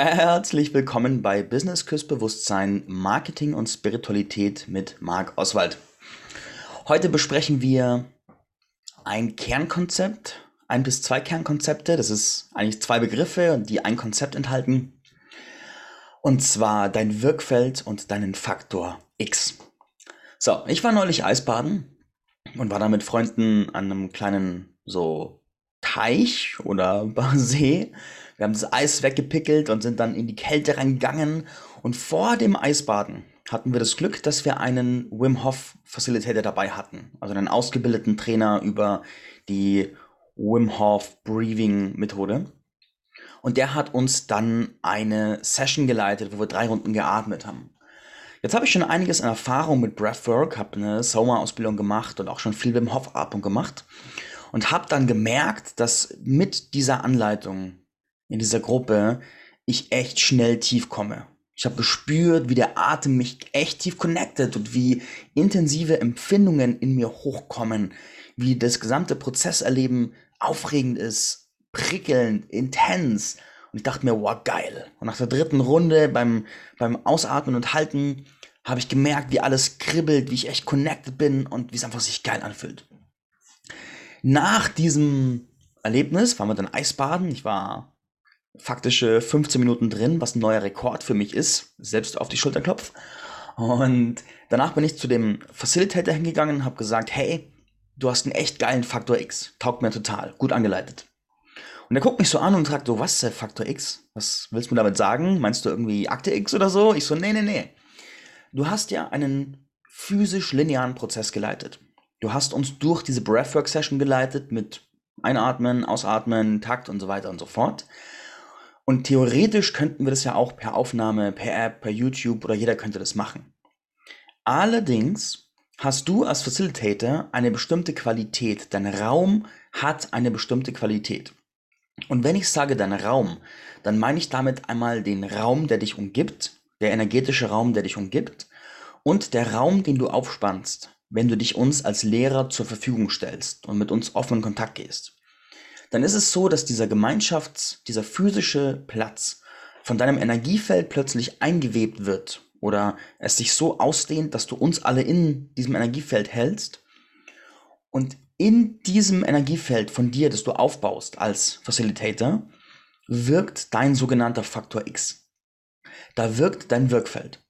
Herzlich willkommen bei Business Küssbewusstsein, Marketing und Spiritualität mit Marc Oswald. Heute besprechen wir ein Kernkonzept, ein bis zwei Kernkonzepte. Das ist eigentlich zwei Begriffe, die ein Konzept enthalten. Und zwar dein Wirkfeld und deinen Faktor X. So, ich war neulich Eisbaden und war da mit Freunden an einem kleinen so Teich oder See wir haben das Eis weggepickelt und sind dann in die Kälte reingegangen. Und vor dem Eisbaden hatten wir das Glück, dass wir einen Wim Hof Facilitator dabei hatten. Also einen ausgebildeten Trainer über die Wim Hof Breathing Methode. Und der hat uns dann eine Session geleitet, wo wir drei Runden geatmet haben. Jetzt habe ich schon einiges an Erfahrung mit Breathwork, habe eine Soma-Ausbildung gemacht und auch schon viel Wim Hof-Atmung gemacht und habe dann gemerkt, dass mit dieser Anleitung in dieser Gruppe ich echt schnell tief komme. Ich habe gespürt, wie der Atem mich echt tief connectet und wie intensive Empfindungen in mir hochkommen, wie das gesamte Prozesserleben aufregend ist, prickelnd, intens. Und ich dachte mir, wow, geil. Und nach der dritten Runde beim, beim Ausatmen und Halten habe ich gemerkt, wie alles kribbelt, wie ich echt connected bin und wie es einfach sich geil anfühlt. Nach diesem Erlebnis waren wir dann Eisbaden. Ich war faktische 15 Minuten drin, was ein neuer Rekord für mich ist, selbst auf die Schulter klopf. Und danach bin ich zu dem Facilitator hingegangen und habe gesagt, hey, du hast einen echt geilen Faktor X, taugt mir total, gut angeleitet. Und er guckt mich so an und sagt so, was ist der Faktor X? Was willst du damit sagen? Meinst du irgendwie Akte X oder so? Ich so, nee, nee, nee. Du hast ja einen physisch linearen Prozess geleitet. Du hast uns durch diese Breathwork-Session geleitet mit Einatmen, Ausatmen, Takt und so weiter und so fort. Und theoretisch könnten wir das ja auch per Aufnahme, per App, per YouTube oder jeder könnte das machen. Allerdings hast du als Facilitator eine bestimmte Qualität. Dein Raum hat eine bestimmte Qualität. Und wenn ich sage dein Raum, dann meine ich damit einmal den Raum, der dich umgibt, der energetische Raum, der dich umgibt und der Raum, den du aufspannst, wenn du dich uns als Lehrer zur Verfügung stellst und mit uns offen in Kontakt gehst dann ist es so, dass dieser Gemeinschafts-, dieser physische Platz von deinem Energiefeld plötzlich eingewebt wird oder es sich so ausdehnt, dass du uns alle in diesem Energiefeld hältst und in diesem Energiefeld von dir, das du aufbaust als Facilitator, wirkt dein sogenannter Faktor X. Da wirkt dein Wirkfeld.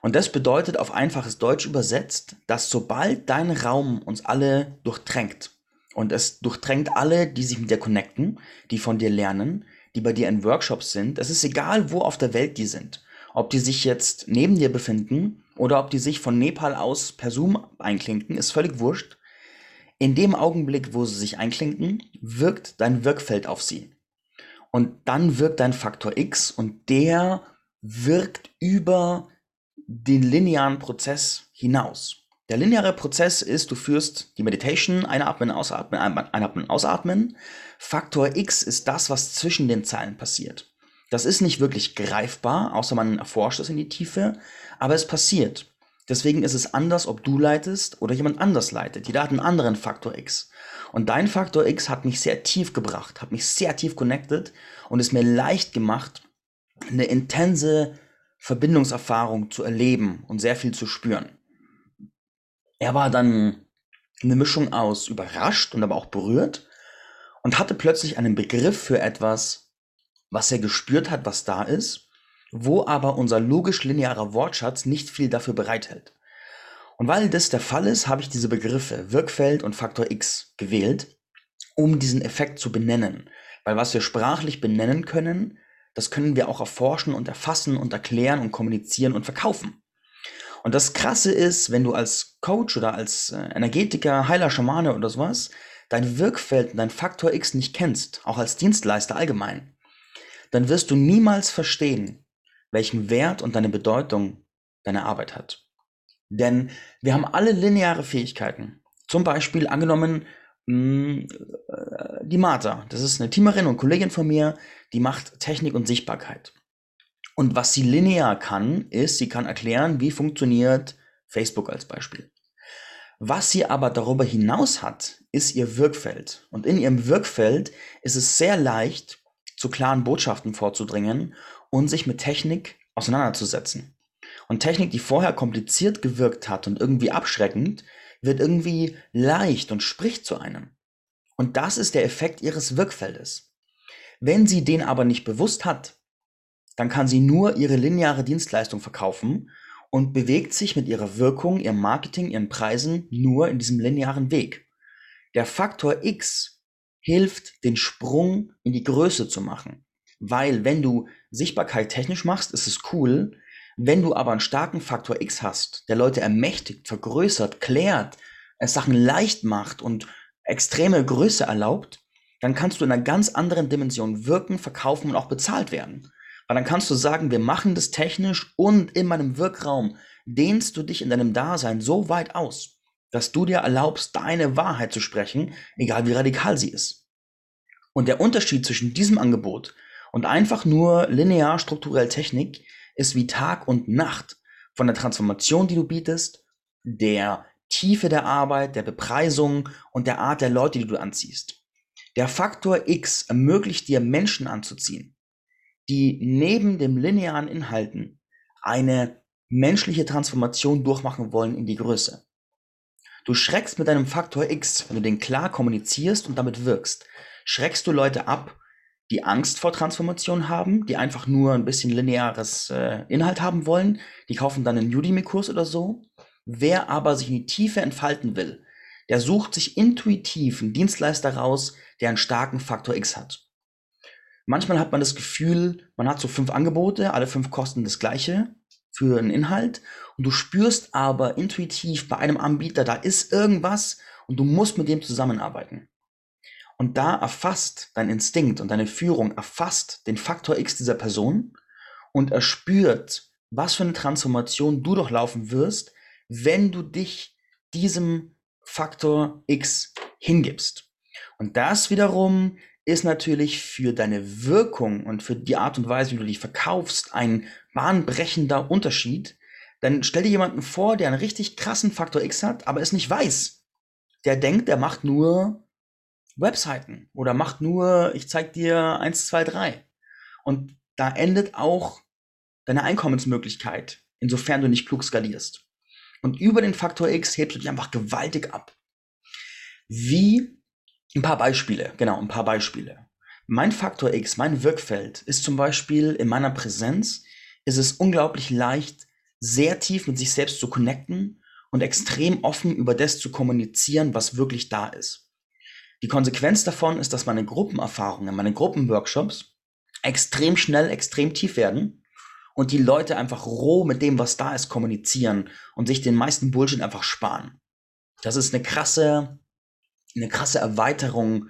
Und das bedeutet auf einfaches Deutsch übersetzt, dass sobald dein Raum uns alle durchtränkt, und es durchdrängt alle, die sich mit dir connecten, die von dir lernen, die bei dir in Workshops sind. Es ist egal, wo auf der Welt die sind. Ob die sich jetzt neben dir befinden oder ob die sich von Nepal aus per Zoom einklinken, ist völlig wurscht. In dem Augenblick, wo sie sich einklinken, wirkt dein Wirkfeld auf sie. Und dann wirkt dein Faktor X und der wirkt über den linearen Prozess hinaus. Der lineare Prozess ist, du führst die Meditation, einatmen, ausatmen, einatmen, ausatmen. Faktor X ist das, was zwischen den Zeilen passiert. Das ist nicht wirklich greifbar, außer man erforscht es in die Tiefe, aber es passiert. Deswegen ist es anders, ob du leitest oder jemand anders leitet. Jeder hat einen anderen Faktor X. Und dein Faktor X hat mich sehr tief gebracht, hat mich sehr tief connected und es mir leicht gemacht, eine intense Verbindungserfahrung zu erleben und sehr viel zu spüren. Er war dann eine Mischung aus überrascht und aber auch berührt und hatte plötzlich einen Begriff für etwas, was er gespürt hat, was da ist, wo aber unser logisch-linearer Wortschatz nicht viel dafür bereithält. Und weil das der Fall ist, habe ich diese Begriffe Wirkfeld und Faktor X gewählt, um diesen Effekt zu benennen. Weil was wir sprachlich benennen können, das können wir auch erforschen und erfassen und erklären und kommunizieren und verkaufen. Und das Krasse ist, wenn du als Coach oder als äh, Energetiker, Heiler, Schamane oder sowas dein Wirkfeld, dein Faktor X nicht kennst, auch als Dienstleister allgemein, dann wirst du niemals verstehen, welchen Wert und deine Bedeutung deine Arbeit hat. Denn wir haben alle lineare Fähigkeiten. Zum Beispiel angenommen, mh, äh, die Martha, das ist eine Teamerin und Kollegin von mir, die macht Technik und Sichtbarkeit. Und was sie linear kann, ist, sie kann erklären, wie funktioniert Facebook als Beispiel. Was sie aber darüber hinaus hat, ist ihr Wirkfeld. Und in ihrem Wirkfeld ist es sehr leicht zu klaren Botschaften vorzudringen und sich mit Technik auseinanderzusetzen. Und Technik, die vorher kompliziert gewirkt hat und irgendwie abschreckend, wird irgendwie leicht und spricht zu einem. Und das ist der Effekt ihres Wirkfeldes. Wenn sie den aber nicht bewusst hat, dann kann sie nur ihre lineare Dienstleistung verkaufen und bewegt sich mit ihrer Wirkung, ihrem Marketing, ihren Preisen nur in diesem linearen Weg. Der Faktor X hilft, den Sprung in die Größe zu machen. Weil wenn du Sichtbarkeit technisch machst, ist es cool. Wenn du aber einen starken Faktor X hast, der Leute ermächtigt, vergrößert, klärt, es Sachen leicht macht und extreme Größe erlaubt, dann kannst du in einer ganz anderen Dimension wirken, verkaufen und auch bezahlt werden. Weil dann kannst du sagen, wir machen das technisch und in meinem Wirkraum dehnst du dich in deinem Dasein so weit aus, dass du dir erlaubst, deine Wahrheit zu sprechen, egal wie radikal sie ist. Und der Unterschied zwischen diesem Angebot und einfach nur linear strukturell Technik ist wie Tag und Nacht von der Transformation, die du bietest, der Tiefe der Arbeit, der Bepreisung und der Art der Leute, die du anziehst. Der Faktor X ermöglicht dir Menschen anzuziehen, die neben dem linearen Inhalten eine menschliche Transformation durchmachen wollen in die Größe. Du schreckst mit deinem Faktor X, wenn du den klar kommunizierst und damit wirkst, schreckst du Leute ab, die Angst vor Transformation haben, die einfach nur ein bisschen lineares äh, Inhalt haben wollen, die kaufen dann einen Udemy-Kurs oder so. Wer aber sich in die Tiefe entfalten will, der sucht sich intuitiv einen Dienstleister raus, der einen starken Faktor X hat. Manchmal hat man das Gefühl, man hat so fünf Angebote, alle fünf kosten das gleiche für einen Inhalt und du spürst aber intuitiv bei einem Anbieter, da ist irgendwas und du musst mit dem zusammenarbeiten. Und da erfasst dein Instinkt und deine Führung erfasst den Faktor X dieser Person und er spürt, was für eine Transformation du durchlaufen wirst, wenn du dich diesem Faktor X hingibst. Und das wiederum ist natürlich für deine Wirkung und für die Art und Weise, wie du dich verkaufst, ein bahnbrechender Unterschied. Dann stell dir jemanden vor, der einen richtig krassen Faktor X hat, aber es nicht weiß. Der denkt, der macht nur Webseiten oder macht nur, ich zeig dir eins, zwei, drei. Und da endet auch deine Einkommensmöglichkeit, insofern du nicht klug skalierst. Und über den Faktor X hebst du dich einfach gewaltig ab. Wie ein paar Beispiele, genau, ein paar Beispiele. Mein Faktor X, mein Wirkfeld ist zum Beispiel in meiner Präsenz, ist es unglaublich leicht, sehr tief mit sich selbst zu connecten und extrem offen über das zu kommunizieren, was wirklich da ist. Die Konsequenz davon ist, dass meine Gruppenerfahrungen, meine Gruppenworkshops extrem schnell, extrem tief werden und die Leute einfach roh mit dem, was da ist, kommunizieren und sich den meisten Bullshit einfach sparen. Das ist eine krasse, eine krasse Erweiterung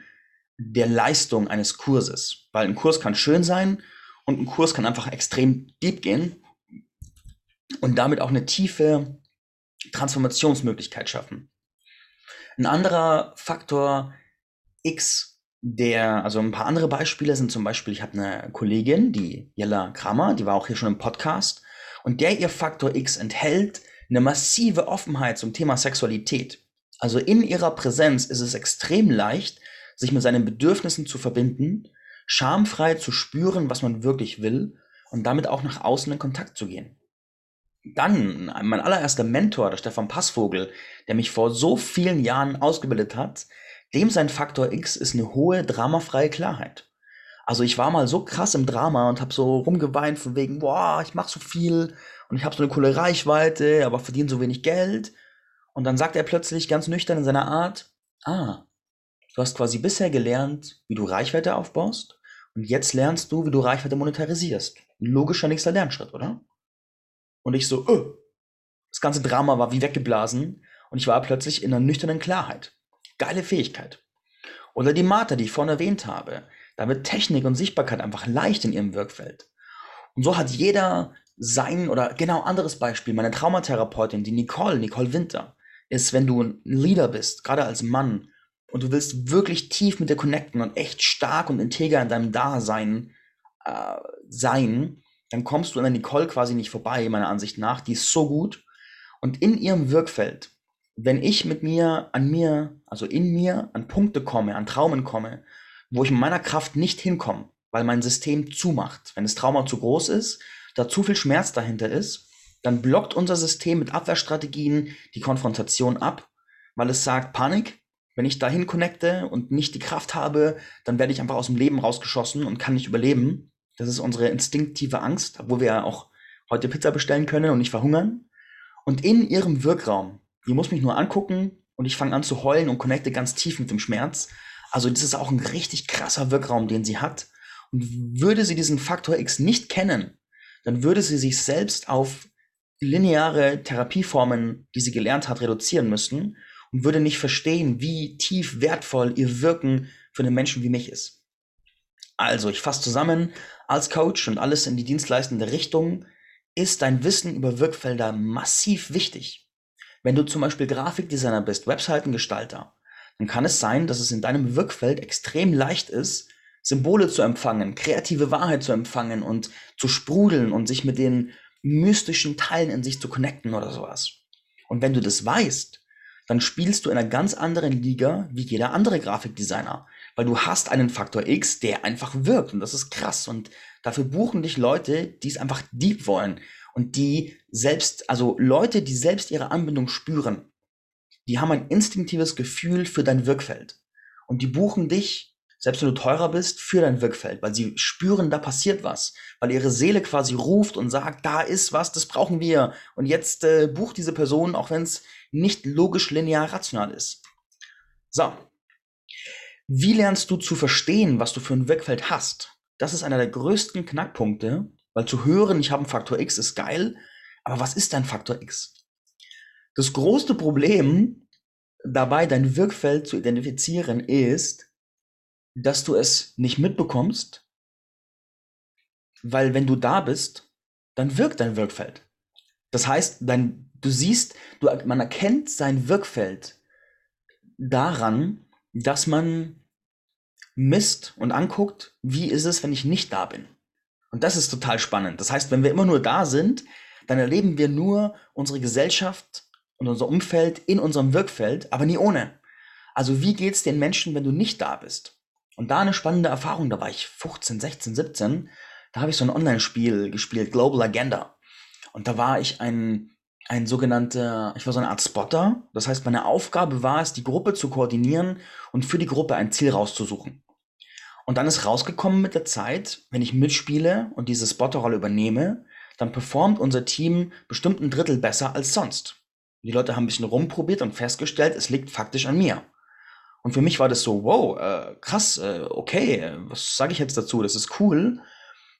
der Leistung eines Kurses, weil ein Kurs kann schön sein und ein Kurs kann einfach extrem deep gehen und damit auch eine tiefe Transformationsmöglichkeit schaffen. Ein anderer Faktor X der, also ein paar andere Beispiele sind zum Beispiel, ich habe eine Kollegin, die Jella Kramer, die war auch hier schon im Podcast, und der ihr Faktor X enthält eine massive Offenheit zum Thema Sexualität. Also in ihrer Präsenz ist es extrem leicht, sich mit seinen Bedürfnissen zu verbinden, schamfrei zu spüren, was man wirklich will und damit auch nach außen in Kontakt zu gehen. Dann mein allererster Mentor, der Stefan Passvogel, der mich vor so vielen Jahren ausgebildet hat, dem sein Faktor X ist eine hohe dramafreie Klarheit. Also ich war mal so krass im Drama und habe so rumgeweint von wegen, boah, ich mache so viel und ich habe so eine coole Reichweite, aber verdiene so wenig Geld. Und dann sagt er plötzlich ganz nüchtern in seiner Art, ah, du hast quasi bisher gelernt, wie du Reichweite aufbaust und jetzt lernst du, wie du Reichweite monetarisierst. Ein logischer nächster Lernschritt, oder? Und ich so, öh. Das ganze Drama war wie weggeblasen und ich war plötzlich in einer nüchternen Klarheit. Geile Fähigkeit. Oder die Martha, die ich vorhin erwähnt habe. Da wird Technik und Sichtbarkeit einfach leicht in ihrem Wirkfeld. Und so hat jeder sein, oder genau anderes Beispiel, meine Traumatherapeutin, die Nicole, Nicole Winter, ist, wenn du ein Leader bist, gerade als Mann, und du willst wirklich tief mit dir connecten und echt stark und integer in deinem Dasein äh, sein, dann kommst du an der Nicole quasi nicht vorbei, meiner Ansicht nach. Die ist so gut. Und in ihrem Wirkfeld wenn ich mit mir, an mir, also in mir, an Punkte komme, an Traumen komme, wo ich mit meiner Kraft nicht hinkomme, weil mein System zumacht. Wenn das Trauma zu groß ist, da zu viel Schmerz dahinter ist, dann blockt unser System mit Abwehrstrategien die Konfrontation ab, weil es sagt, Panik, wenn ich dahin connecte und nicht die Kraft habe, dann werde ich einfach aus dem Leben rausgeschossen und kann nicht überleben. Das ist unsere instinktive Angst, wo wir ja auch heute Pizza bestellen können und nicht verhungern. Und in ihrem Wirkraum, die muss mich nur angucken und ich fange an zu heulen und connecte ganz tief mit dem Schmerz. Also das ist auch ein richtig krasser Wirkraum, den sie hat. Und würde sie diesen Faktor X nicht kennen, dann würde sie sich selbst auf lineare Therapieformen, die sie gelernt hat, reduzieren müssen und würde nicht verstehen, wie tief wertvoll ihr Wirken für einen Menschen wie mich ist. Also, ich fasse zusammen, als Coach und alles in die dienstleistende Richtung ist dein Wissen über Wirkfelder massiv wichtig. Wenn du zum Beispiel Grafikdesigner bist, Webseitengestalter, dann kann es sein, dass es in deinem Wirkfeld extrem leicht ist, Symbole zu empfangen, kreative Wahrheit zu empfangen und zu sprudeln und sich mit den mystischen Teilen in sich zu connecten oder sowas. Und wenn du das weißt, dann spielst du in einer ganz anderen Liga wie jeder andere Grafikdesigner. Weil du hast einen Faktor X, der einfach wirkt. Und das ist krass. Und dafür buchen dich Leute, die es einfach deep wollen. Und die selbst, also Leute, die selbst ihre Anbindung spüren, die haben ein instinktives Gefühl für dein Wirkfeld. Und die buchen dich selbst wenn du teurer bist, für dein Wirkfeld, weil sie spüren, da passiert was, weil ihre Seele quasi ruft und sagt, da ist was, das brauchen wir. Und jetzt äh, bucht diese Person, auch wenn es nicht logisch linear rational ist. So. Wie lernst du zu verstehen, was du für ein Wirkfeld hast? Das ist einer der größten Knackpunkte, weil zu hören, ich habe einen Faktor X, ist geil, aber was ist dein Faktor X? Das größte Problem dabei, dein Wirkfeld zu identifizieren, ist, dass du es nicht mitbekommst, weil wenn du da bist, dann wirkt dein Wirkfeld. Das heißt, dein, du siehst, du, man erkennt sein Wirkfeld daran, dass man misst und anguckt, wie ist es, wenn ich nicht da bin. Und das ist total spannend. Das heißt, wenn wir immer nur da sind, dann erleben wir nur unsere Gesellschaft und unser Umfeld in unserem Wirkfeld, aber nie ohne. Also wie geht es den Menschen, wenn du nicht da bist? Und da eine spannende Erfahrung, da war ich 15, 16, 17, da habe ich so ein Online-Spiel gespielt, Global Agenda. Und da war ich ein, ein sogenannter, ich war so eine Art Spotter. Das heißt, meine Aufgabe war es, die Gruppe zu koordinieren und für die Gruppe ein Ziel rauszusuchen. Und dann ist rausgekommen mit der Zeit, wenn ich mitspiele und diese Spotterrolle übernehme, dann performt unser Team bestimmt ein Drittel besser als sonst. Die Leute haben ein bisschen rumprobiert und festgestellt, es liegt faktisch an mir. Und für mich war das so, wow, äh, krass, äh, okay, was sage ich jetzt dazu? Das ist cool.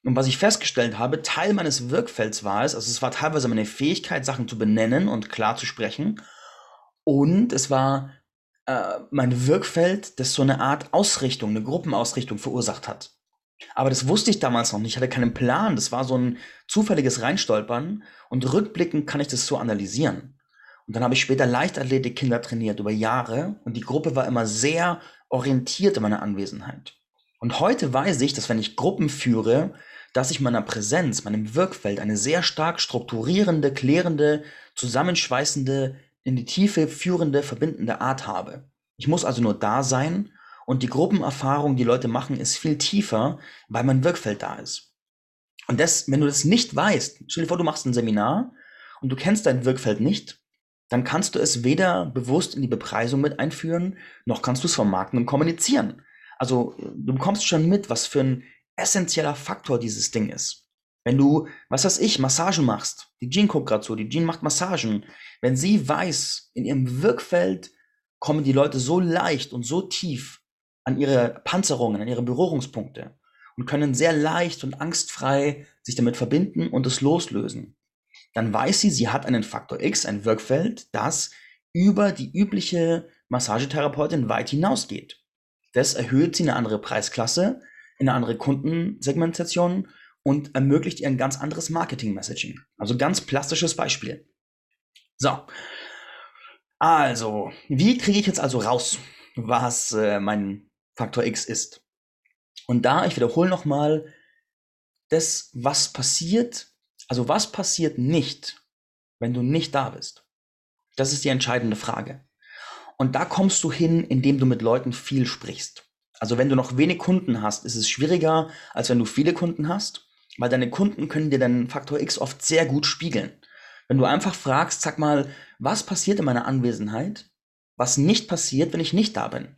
Und was ich festgestellt habe, Teil meines Wirkfelds war es, also es war teilweise meine Fähigkeit, Sachen zu benennen und klar zu sprechen. Und es war äh, mein Wirkfeld, das so eine Art Ausrichtung, eine Gruppenausrichtung verursacht hat. Aber das wusste ich damals noch nicht, ich hatte keinen Plan, das war so ein zufälliges Reinstolpern und rückblickend kann ich das so analysieren. Und dann habe ich später Leichtathletik-Kinder trainiert über Jahre und die Gruppe war immer sehr orientiert in meiner Anwesenheit. Und heute weiß ich, dass wenn ich Gruppen führe, dass ich meiner Präsenz, meinem Wirkfeld eine sehr stark strukturierende, klärende, zusammenschweißende, in die Tiefe führende, verbindende Art habe. Ich muss also nur da sein und die Gruppenerfahrung, die Leute machen, ist viel tiefer, weil mein Wirkfeld da ist. Und das, wenn du das nicht weißt, stell dir vor, du machst ein Seminar und du kennst dein Wirkfeld nicht, dann kannst du es weder bewusst in die Bepreisung mit einführen, noch kannst du es vermarkten und kommunizieren. Also du bekommst schon mit, was für ein essentieller Faktor dieses Ding ist. Wenn du, was weiß ich, Massagen machst, die Jean guckt gerade so, die Jean macht Massagen, wenn sie weiß, in ihrem Wirkfeld kommen die Leute so leicht und so tief an ihre Panzerungen, an ihre Berührungspunkte und können sehr leicht und angstfrei sich damit verbinden und es loslösen dann weiß sie, sie hat einen Faktor X, ein Wirkfeld, das über die übliche Massagetherapeutin weit hinausgeht. Das erhöht sie in eine andere Preisklasse, in eine andere Kundensegmentation und ermöglicht ihr ein ganz anderes Marketing-Messaging. Also ganz plastisches Beispiel. So. Also, wie kriege ich jetzt also raus, was äh, mein Faktor X ist? Und da, ich wiederhole nochmal, das, was passiert, also was passiert nicht, wenn du nicht da bist? Das ist die entscheidende Frage. Und da kommst du hin, indem du mit Leuten viel sprichst. Also wenn du noch wenig Kunden hast, ist es schwieriger, als wenn du viele Kunden hast, weil deine Kunden können dir deinen Faktor X oft sehr gut spiegeln. Wenn du einfach fragst, sag mal, was passiert in meiner Anwesenheit, was nicht passiert, wenn ich nicht da bin.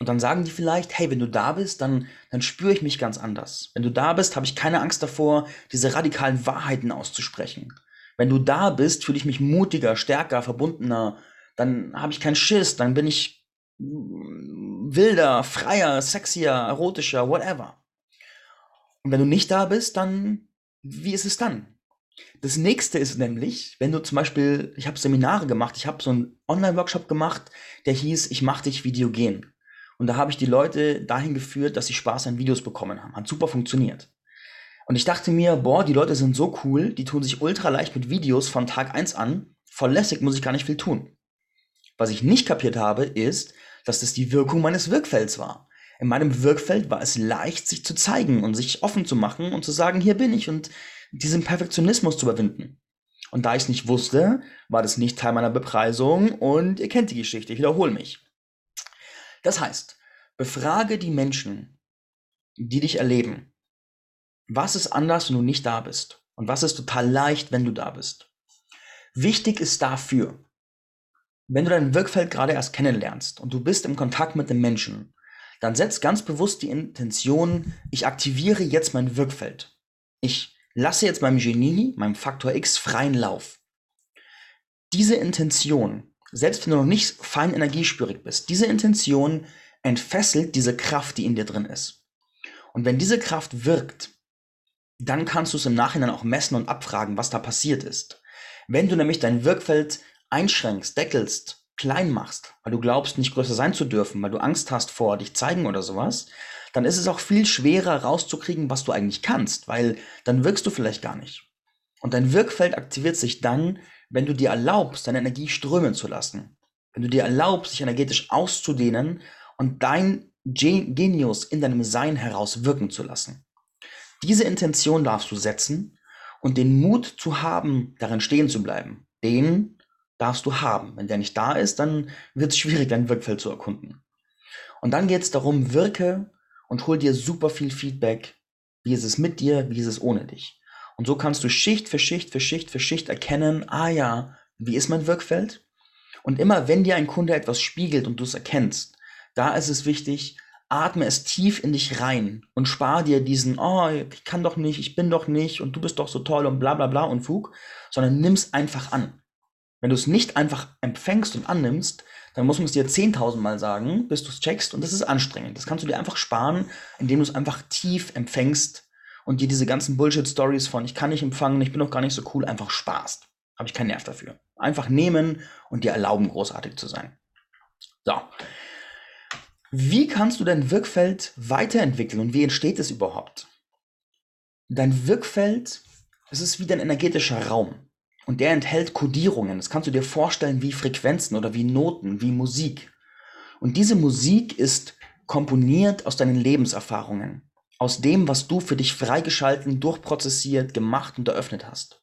Und dann sagen die vielleicht, hey, wenn du da bist, dann, dann spüre ich mich ganz anders. Wenn du da bist, habe ich keine Angst davor, diese radikalen Wahrheiten auszusprechen. Wenn du da bist, fühle ich mich mutiger, stärker, verbundener. Dann habe ich keinen Schiss, dann bin ich wilder, freier, sexier, erotischer, whatever. Und wenn du nicht da bist, dann, wie ist es dann? Das nächste ist nämlich, wenn du zum Beispiel, ich habe Seminare gemacht, ich habe so einen Online-Workshop gemacht, der hieß, ich mache dich videogen. Und da habe ich die Leute dahin geführt, dass sie Spaß an Videos bekommen haben. Hat super funktioniert. Und ich dachte mir, boah, die Leute sind so cool, die tun sich ultra leicht mit Videos von Tag 1 an. Voll lässig, muss ich gar nicht viel tun. Was ich nicht kapiert habe, ist, dass das die Wirkung meines Wirkfelds war. In meinem Wirkfeld war es leicht, sich zu zeigen und sich offen zu machen und zu sagen, hier bin ich und diesen Perfektionismus zu überwinden. Und da ich es nicht wusste, war das nicht Teil meiner Bepreisung und ihr kennt die Geschichte, ich wiederhole mich. Das heißt, befrage die Menschen, die dich erleben. Was ist anders, wenn du nicht da bist? Und was ist total leicht, wenn du da bist? Wichtig ist dafür, wenn du dein Wirkfeld gerade erst kennenlernst und du bist im Kontakt mit dem Menschen, dann setz ganz bewusst die Intention, ich aktiviere jetzt mein Wirkfeld. Ich lasse jetzt meinem Genie, meinem Faktor X freien Lauf. Diese Intention, selbst wenn du noch nicht fein energiespürig bist, diese Intention entfesselt diese Kraft, die in dir drin ist. Und wenn diese Kraft wirkt, dann kannst du es im Nachhinein auch messen und abfragen, was da passiert ist. Wenn du nämlich dein Wirkfeld einschränkst, deckelst, klein machst, weil du glaubst, nicht größer sein zu dürfen, weil du Angst hast vor dich zeigen oder sowas, dann ist es auch viel schwerer rauszukriegen, was du eigentlich kannst, weil dann wirkst du vielleicht gar nicht. Und dein Wirkfeld aktiviert sich dann, wenn du dir erlaubst, deine Energie strömen zu lassen. Wenn du dir erlaubst, sich energetisch auszudehnen und dein Genius in deinem Sein heraus wirken zu lassen. Diese Intention darfst du setzen und den Mut zu haben, darin stehen zu bleiben. Den darfst du haben. Wenn der nicht da ist, dann wird es schwierig, dein Wirkfeld zu erkunden. Und dann geht es darum, wirke und hol dir super viel Feedback. Wie ist es mit dir? Wie ist es ohne dich? Und so kannst du Schicht für Schicht für Schicht für Schicht erkennen, ah ja, wie ist mein Wirkfeld? Und immer wenn dir ein Kunde etwas spiegelt und du es erkennst, da ist es wichtig, atme es tief in dich rein und spar dir diesen, oh, ich kann doch nicht, ich bin doch nicht und du bist doch so toll und bla bla bla und Fug, sondern nimm's einfach an. Wenn du es nicht einfach empfängst und annimmst, dann muss man es dir 10.000 Mal sagen, bis du es checkst und das ist anstrengend. Das kannst du dir einfach sparen, indem du es einfach tief empfängst und dir diese ganzen Bullshit-Stories von ich kann nicht empfangen, ich bin doch gar nicht so cool, einfach sparst. Habe ich keinen Nerv dafür. Einfach nehmen und dir erlauben, großartig zu sein. So. Wie kannst du dein Wirkfeld weiterentwickeln und wie entsteht es überhaupt? Dein Wirkfeld, es ist wie dein energetischer Raum. Und der enthält Kodierungen. Das kannst du dir vorstellen wie Frequenzen oder wie Noten, wie Musik. Und diese Musik ist komponiert aus deinen Lebenserfahrungen, aus dem, was du für dich freigeschalten, durchprozessiert, gemacht und eröffnet hast.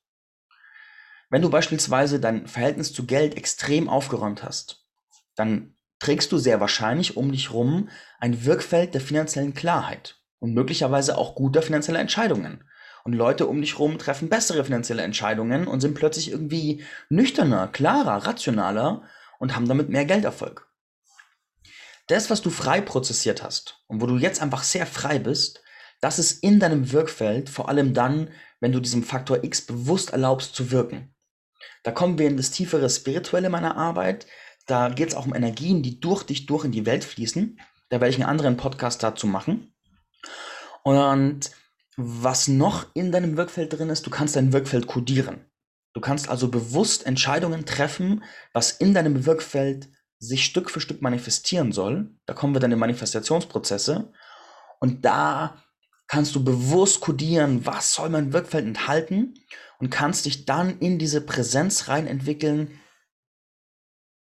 Wenn du beispielsweise dein Verhältnis zu Geld extrem aufgeräumt hast, dann trägst du sehr wahrscheinlich um dich rum ein Wirkfeld der finanziellen Klarheit und möglicherweise auch guter finanzieller Entscheidungen. Und Leute um dich herum treffen bessere finanzielle Entscheidungen und sind plötzlich irgendwie nüchterner, klarer, rationaler und haben damit mehr Gelderfolg. Das, was du frei prozessiert hast und wo du jetzt einfach sehr frei bist, das ist in deinem Wirkfeld, vor allem dann, wenn du diesem Faktor X bewusst erlaubst zu wirken. Da kommen wir in das tiefere Spirituelle meiner Arbeit. Da geht es auch um Energien, die durch dich durch in die Welt fließen. Da werde ich einen anderen Podcast dazu machen. Und was noch in deinem Wirkfeld drin ist, du kannst dein Wirkfeld kodieren. Du kannst also bewusst Entscheidungen treffen, was in deinem Wirkfeld sich Stück für Stück manifestieren soll. Da kommen wir dann in Manifestationsprozesse. Und da kannst du bewusst kodieren, was soll mein Wirkfeld enthalten und kannst dich dann in diese Präsenz rein entwickeln,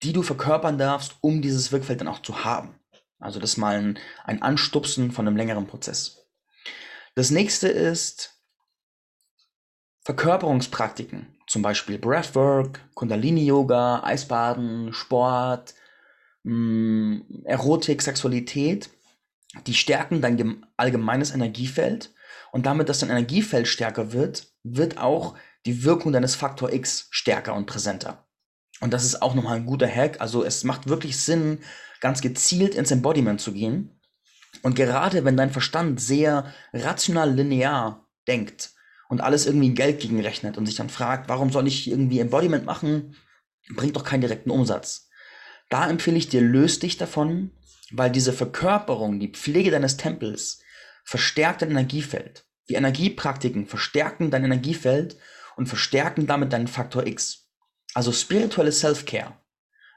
die du verkörpern darfst, um dieses Wirkfeld dann auch zu haben. Also das ist mal ein, ein Anstupsen von einem längeren Prozess. Das nächste ist Verkörperungspraktiken, zum Beispiel Breathwork, Kundalini-Yoga, Eisbaden, Sport, mh, mm, Erotik, Sexualität. Die stärken dein allgemeines Energiefeld und damit, dass dein Energiefeld stärker wird, wird auch die Wirkung deines Faktor X stärker und präsenter. Und das ist auch nochmal ein guter Hack. Also es macht wirklich Sinn, ganz gezielt ins Embodiment zu gehen. Und gerade wenn dein Verstand sehr rational linear denkt und alles irgendwie Geld gegenrechnet und sich dann fragt, warum soll ich irgendwie Embodiment machen, bringt doch keinen direkten Umsatz. Da empfehle ich dir, löst dich davon, weil diese Verkörperung, die Pflege deines Tempels, verstärkt dein Energiefeld. Die Energiepraktiken verstärken dein Energiefeld und verstärken damit deinen Faktor X. Also spirituelle Self-Care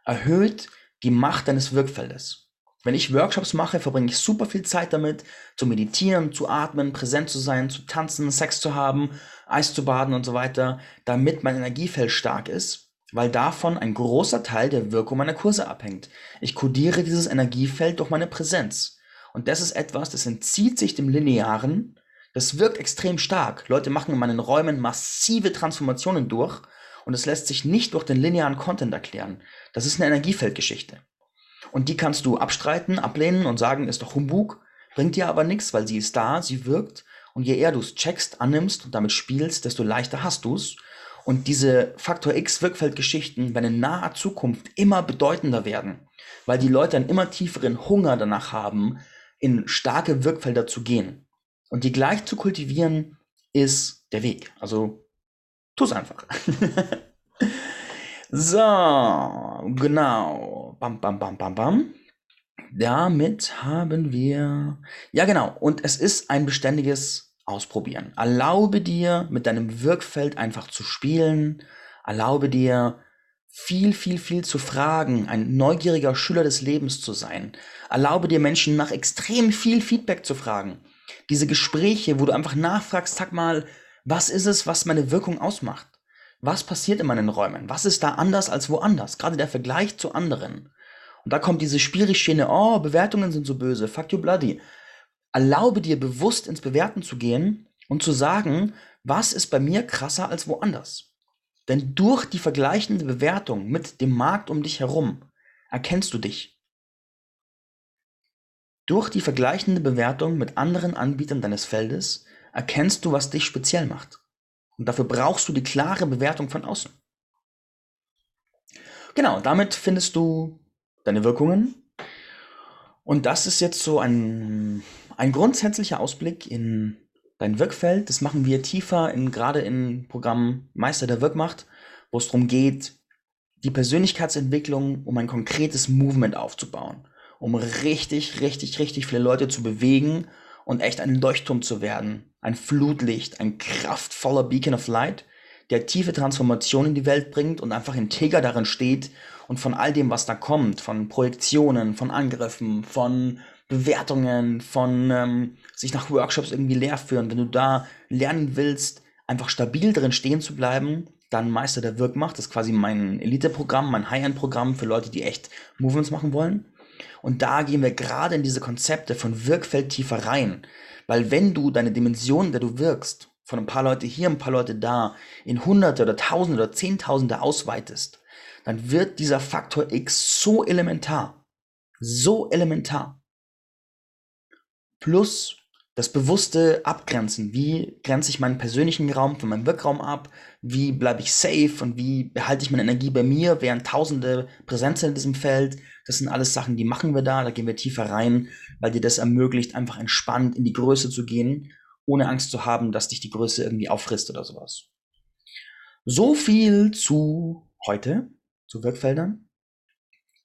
erhöht die Macht deines Wirkfeldes. Wenn ich Workshops mache, verbringe ich super viel Zeit damit, zu meditieren, zu atmen, präsent zu sein, zu tanzen, Sex zu haben, Eis zu baden und so weiter, damit mein Energiefeld stark ist, weil davon ein großer Teil der Wirkung meiner Kurse abhängt. Ich kodiere dieses Energiefeld durch meine Präsenz. Und das ist etwas, das entzieht sich dem Linearen, das wirkt extrem stark. Leute machen in meinen Räumen massive Transformationen durch und es lässt sich nicht durch den linearen Content erklären. Das ist eine Energiefeldgeschichte. Und die kannst du abstreiten, ablehnen und sagen, ist doch Humbug, bringt dir aber nichts, weil sie ist da, sie wirkt und je eher du es checkst, annimmst und damit spielst, desto leichter hast du es. Und diese Faktor X Wirkfeldgeschichten werden in naher Zukunft immer bedeutender werden, weil die Leute einen immer tieferen Hunger danach haben, in starke Wirkfelder zu gehen. Und die gleich zu kultivieren ist der Weg. Also tu es einfach. so, genau. Bam, bam, bam, bam, bam. Damit haben wir. Ja, genau. Und es ist ein beständiges Ausprobieren. Erlaube dir, mit deinem Wirkfeld einfach zu spielen. Erlaube dir, viel, viel, viel zu fragen, ein neugieriger Schüler des Lebens zu sein. Erlaube dir Menschen nach extrem viel Feedback zu fragen diese Gespräche, wo du einfach nachfragst, sag mal, was ist es, was meine Wirkung ausmacht? Was passiert in meinen Räumen? Was ist da anders als woanders? Gerade der Vergleich zu anderen. Und da kommt diese Spielschiene, oh, Bewertungen sind so böse, fuck you bloody. Erlaube dir bewusst ins Bewerten zu gehen und zu sagen, was ist bei mir krasser als woanders? Denn durch die vergleichende Bewertung mit dem Markt um dich herum erkennst du dich. Durch die vergleichende Bewertung mit anderen Anbietern deines Feldes erkennst du, was dich speziell macht. Und dafür brauchst du die klare Bewertung von außen. Genau, damit findest du deine Wirkungen. Und das ist jetzt so ein, ein grundsätzlicher Ausblick in dein Wirkfeld. Das machen wir tiefer in, gerade im Programm Meister der Wirkmacht, wo es darum geht, die Persönlichkeitsentwicklung um ein konkretes Movement aufzubauen um richtig, richtig, richtig viele Leute zu bewegen und echt ein Leuchtturm zu werden. Ein Flutlicht, ein kraftvoller Beacon of Light, der tiefe Transformation in die Welt bringt und einfach integer darin steht und von all dem, was da kommt, von Projektionen, von Angriffen, von Bewertungen, von ähm, sich nach Workshops irgendwie leer führen. Wenn du da lernen willst, einfach stabil drin stehen zu bleiben, dann Meister der Wirkmacht. Das ist quasi mein Elite-Programm, mein High-End-Programm für Leute, die echt Movements machen wollen. Und da gehen wir gerade in diese Konzepte von Wirkfeld tiefer rein. Weil wenn du deine Dimension, der du wirkst, von ein paar Leute hier, ein paar Leute da, in Hunderte oder Tausende oder Zehntausende ausweitest, dann wird dieser Faktor X so elementar. So elementar. Plus das bewusste Abgrenzen. Wie grenze ich meinen persönlichen Raum von meinem Wirkraum ab? Wie bleibe ich safe und wie behalte ich meine Energie bei mir, während Tausende präsent sind in diesem Feld? Das sind alles Sachen, die machen wir da, da gehen wir tiefer rein, weil dir das ermöglicht, einfach entspannt in die Größe zu gehen, ohne Angst zu haben, dass dich die Größe irgendwie auffrisst oder sowas. So viel zu heute, zu Wirkfeldern.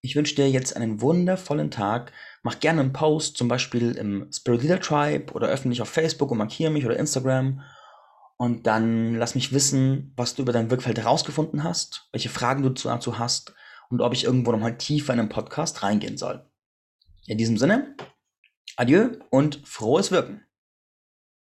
Ich wünsche dir jetzt einen wundervollen Tag. Mach gerne einen Post, zum Beispiel im Spirit Leader Tribe oder öffentlich auf Facebook und markiere mich oder Instagram. Und dann lass mich wissen, was du über dein Wirkfeld herausgefunden hast, welche Fragen du dazu hast und ob ich irgendwo nochmal tiefer in einen Podcast reingehen soll. In diesem Sinne, adieu und frohes Wirken.